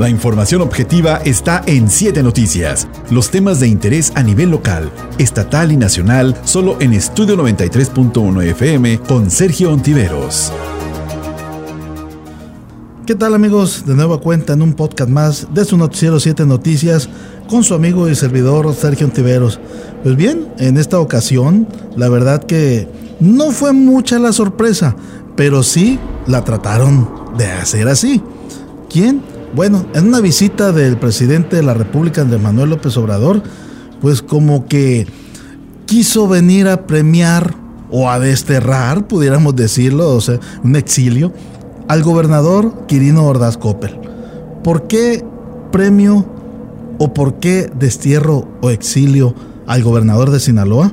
La información objetiva está en 7 Noticias. Los temas de interés a nivel local, estatal y nacional, solo en Estudio 93.1 FM con Sergio Ontiveros. ¿Qué tal amigos? De nueva cuenta en un podcast más de su noticiero 7 Noticias con su amigo y servidor Sergio Ontiveros. Pues bien, en esta ocasión, la verdad que no fue mucha la sorpresa, pero sí la trataron de hacer así. ¿Quién? Bueno, en una visita del presidente de la República, Andrés Manuel López Obrador, pues como que quiso venir a premiar o a desterrar, pudiéramos decirlo, o sea, un exilio, al gobernador Quirino Ordaz Coppel. ¿Por qué premio o por qué destierro o exilio al gobernador de Sinaloa?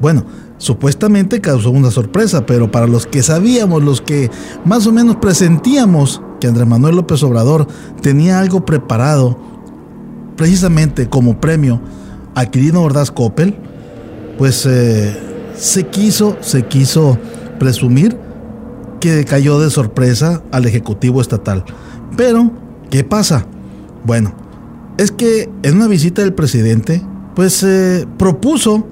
Bueno, supuestamente causó una sorpresa, pero para los que sabíamos, los que más o menos presentíamos que Andrés Manuel López Obrador tenía algo preparado precisamente como premio a Quirino Ordaz Coppel, pues eh, se quiso, se quiso presumir que cayó de sorpresa al Ejecutivo Estatal. Pero, ¿qué pasa? Bueno, es que en una visita del presidente, pues eh, propuso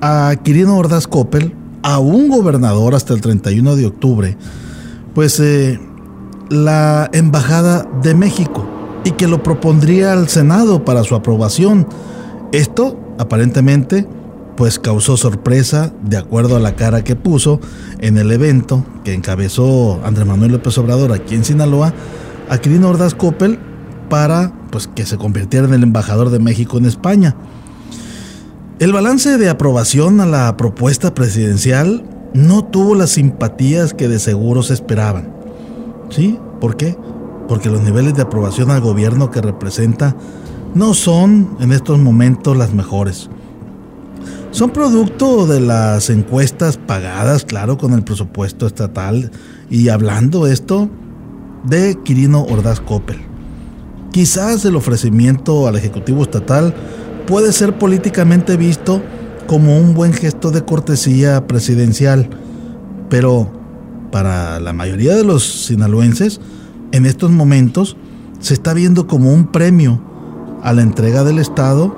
a Quirino Ordaz Coppel, a un gobernador hasta el 31 de octubre, pues eh, la Embajada de México y que lo propondría al Senado para su aprobación. Esto, aparentemente, pues causó sorpresa de acuerdo a la cara que puso en el evento que encabezó Andrés Manuel López Obrador aquí en Sinaloa a Quirino Ordaz Coppel para pues que se convirtiera en el embajador de México en España. El balance de aprobación a la propuesta presidencial no tuvo las simpatías que de seguro se esperaban. ¿Sí? ¿Por qué? Porque los niveles de aprobación al gobierno que representa no son en estos momentos las mejores. Son producto de las encuestas pagadas, claro, con el presupuesto estatal y hablando esto de Quirino Ordaz Coppel. Quizás el ofrecimiento al Ejecutivo Estatal puede ser políticamente visto como un buen gesto de cortesía presidencial, pero para la mayoría de los sinaloenses, en estos momentos se está viendo como un premio a la entrega del Estado,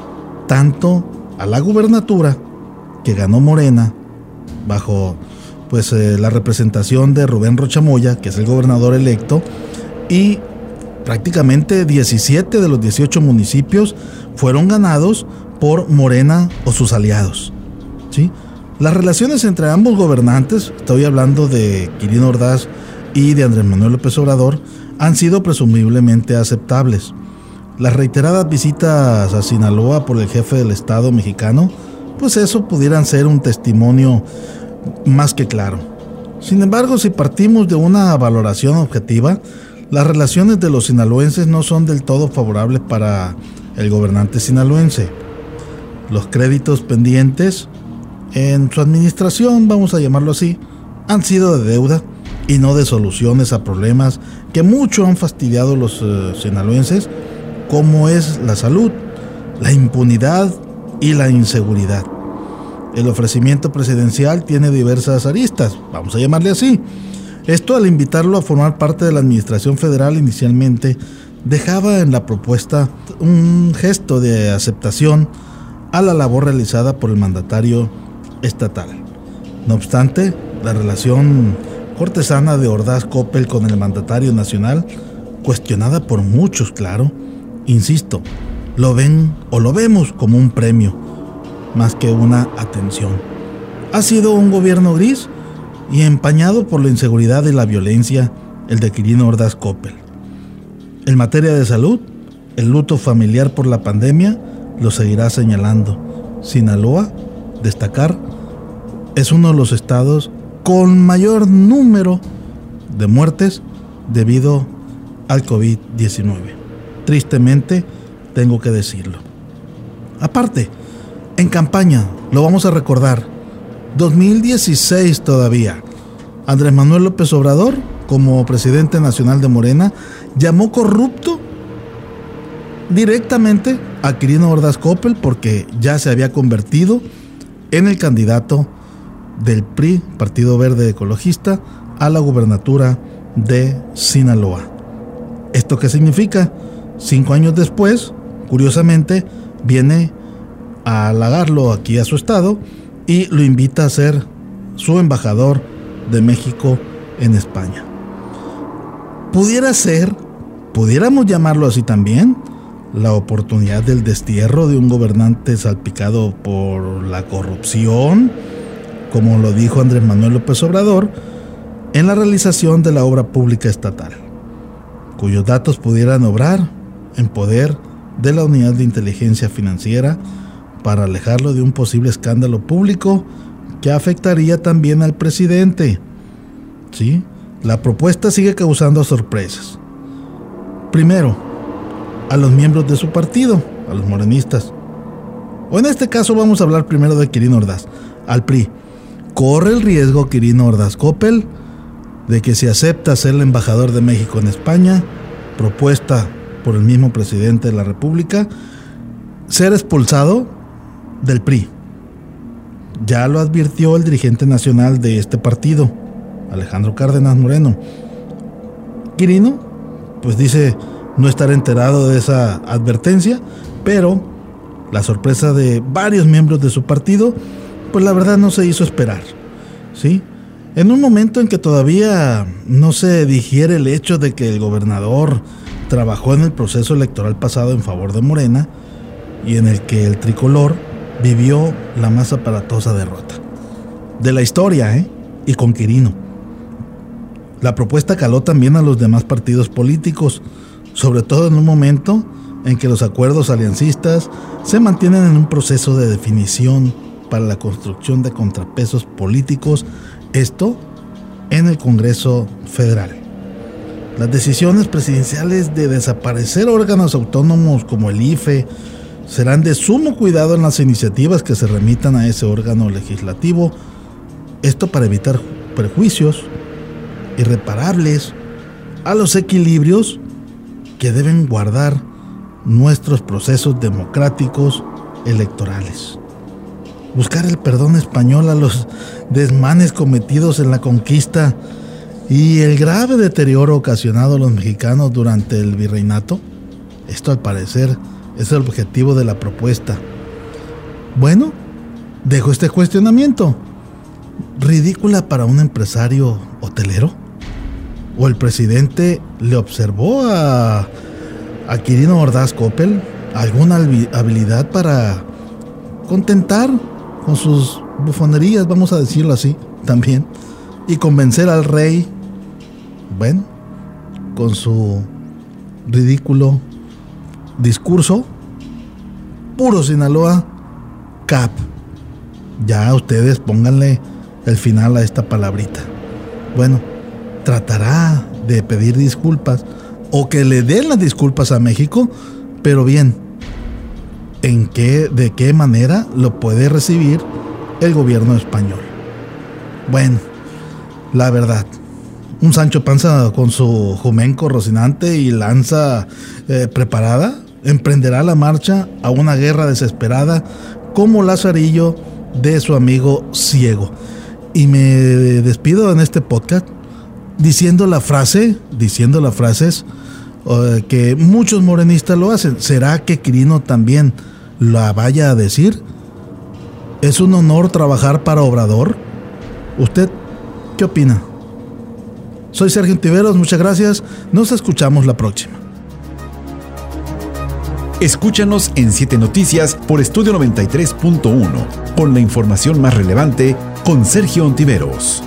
tanto a la gubernatura que ganó Morena bajo pues eh, la representación de Rubén Rochamoya, que es el gobernador electo, y prácticamente 17 de los 18 municipios fueron ganados por Morena o sus aliados. ¿sí? Las relaciones entre ambos gobernantes, estoy hablando de Quirino Ordaz y de Andrés Manuel López Obrador, han sido presumiblemente aceptables. Las reiteradas visitas a Sinaloa por el jefe del Estado mexicano, pues eso pudieran ser un testimonio más que claro. Sin embargo, si partimos de una valoración objetiva, las relaciones de los sinaloenses no son del todo favorables para el gobernante sinaloense. Los créditos pendientes en su administración, vamos a llamarlo así, han sido de deuda y no de soluciones a problemas que mucho han fastidiado los uh, sinaloenses, como es la salud, la impunidad y la inseguridad. El ofrecimiento presidencial tiene diversas aristas, vamos a llamarle así. Esto al invitarlo a formar parte de la Administración Federal inicialmente dejaba en la propuesta un gesto de aceptación a la labor realizada por el mandatario estatal. No obstante, la relación cortesana de Ordaz Coppel con el mandatario nacional, cuestionada por muchos, claro, insisto, lo ven o lo vemos como un premio, más que una atención. Ha sido un gobierno gris y empañado por la inseguridad y la violencia, el de Quirino Ordaz Coppel. En materia de salud, el luto familiar por la pandemia lo seguirá señalando. Sinaloa, destacar, es uno de los estados con mayor número de muertes debido al COVID-19. Tristemente, tengo que decirlo. Aparte, en campaña, lo vamos a recordar, 2016 todavía, Andrés Manuel López Obrador, como presidente nacional de Morena, llamó corrupto directamente a Quirino Ordaz Coppel porque ya se había convertido en el candidato del PRI, Partido Verde Ecologista, a la gubernatura de Sinaloa. ¿Esto qué significa? Cinco años después, curiosamente, viene a halagarlo aquí a su estado y lo invita a ser su embajador de México en España. Pudiera ser, pudiéramos llamarlo así también, la oportunidad del destierro de un gobernante salpicado por la corrupción, como lo dijo Andrés Manuel López Obrador, en la realización de la obra pública estatal, cuyos datos pudieran obrar en poder de la unidad de inteligencia financiera para alejarlo de un posible escándalo público que afectaría también al presidente. ¿Sí? La propuesta sigue causando sorpresas. Primero, a los miembros de su partido, a los morenistas. O en este caso vamos a hablar primero de Quirino Ordaz, al PRI. Corre el riesgo Quirino Ordaz Coppel de que si acepta ser el embajador de México en España, propuesta por el mismo presidente de la República, ser expulsado del PRI. Ya lo advirtió el dirigente nacional de este partido, Alejandro Cárdenas Moreno. Quirino, pues dice no estar enterado de esa advertencia, pero la sorpresa de varios miembros de su partido, pues la verdad no se hizo esperar. ¿Sí? En un momento en que todavía no se digiere el hecho de que el gobernador trabajó en el proceso electoral pasado en favor de Morena y en el que el tricolor vivió la más aparatosa derrota. De la historia, ¿eh? Y con Quirino. La propuesta caló también a los demás partidos políticos, sobre todo en un momento en que los acuerdos aliancistas se mantienen en un proceso de definición para la construcción de contrapesos políticos, esto en el Congreso Federal. Las decisiones presidenciales de desaparecer órganos autónomos como el IFE serán de sumo cuidado en las iniciativas que se remitan a ese órgano legislativo, esto para evitar perjuicios irreparables a los equilibrios que deben guardar nuestros procesos democráticos electorales. Buscar el perdón español a los desmanes cometidos en la conquista y el grave deterioro ocasionado a los mexicanos durante el virreinato. Esto al parecer es el objetivo de la propuesta. Bueno, dejo este cuestionamiento. ¿Ridícula para un empresario hotelero? ¿O el presidente le observó a, a Quirino Ordaz Coppel alguna habilidad para contentar con sus bufonerías, vamos a decirlo así, también, y convencer al rey, bueno, con su ridículo discurso, puro Sinaloa, CAP. Ya ustedes pónganle el final a esta palabrita. Bueno, tratará de pedir disculpas o que le den las disculpas a México, pero bien, ¿en qué, de qué manera lo puede recibir el gobierno español? Bueno, la verdad, un Sancho Panza con su jumenco rocinante y lanza eh, preparada, emprenderá la marcha a una guerra desesperada como Lazarillo de su amigo ciego. Y me despido en este podcast diciendo la frase, diciendo las frases eh, que muchos morenistas lo hacen. ¿Será que Quirino también la vaya a decir? ¿Es un honor trabajar para Obrador? ¿Usted qué opina? Soy Sergio Tiveros, muchas gracias. Nos escuchamos la próxima. Escúchanos en 7 Noticias por Estudio 93.1, con la información más relevante con Sergio Ontiveros.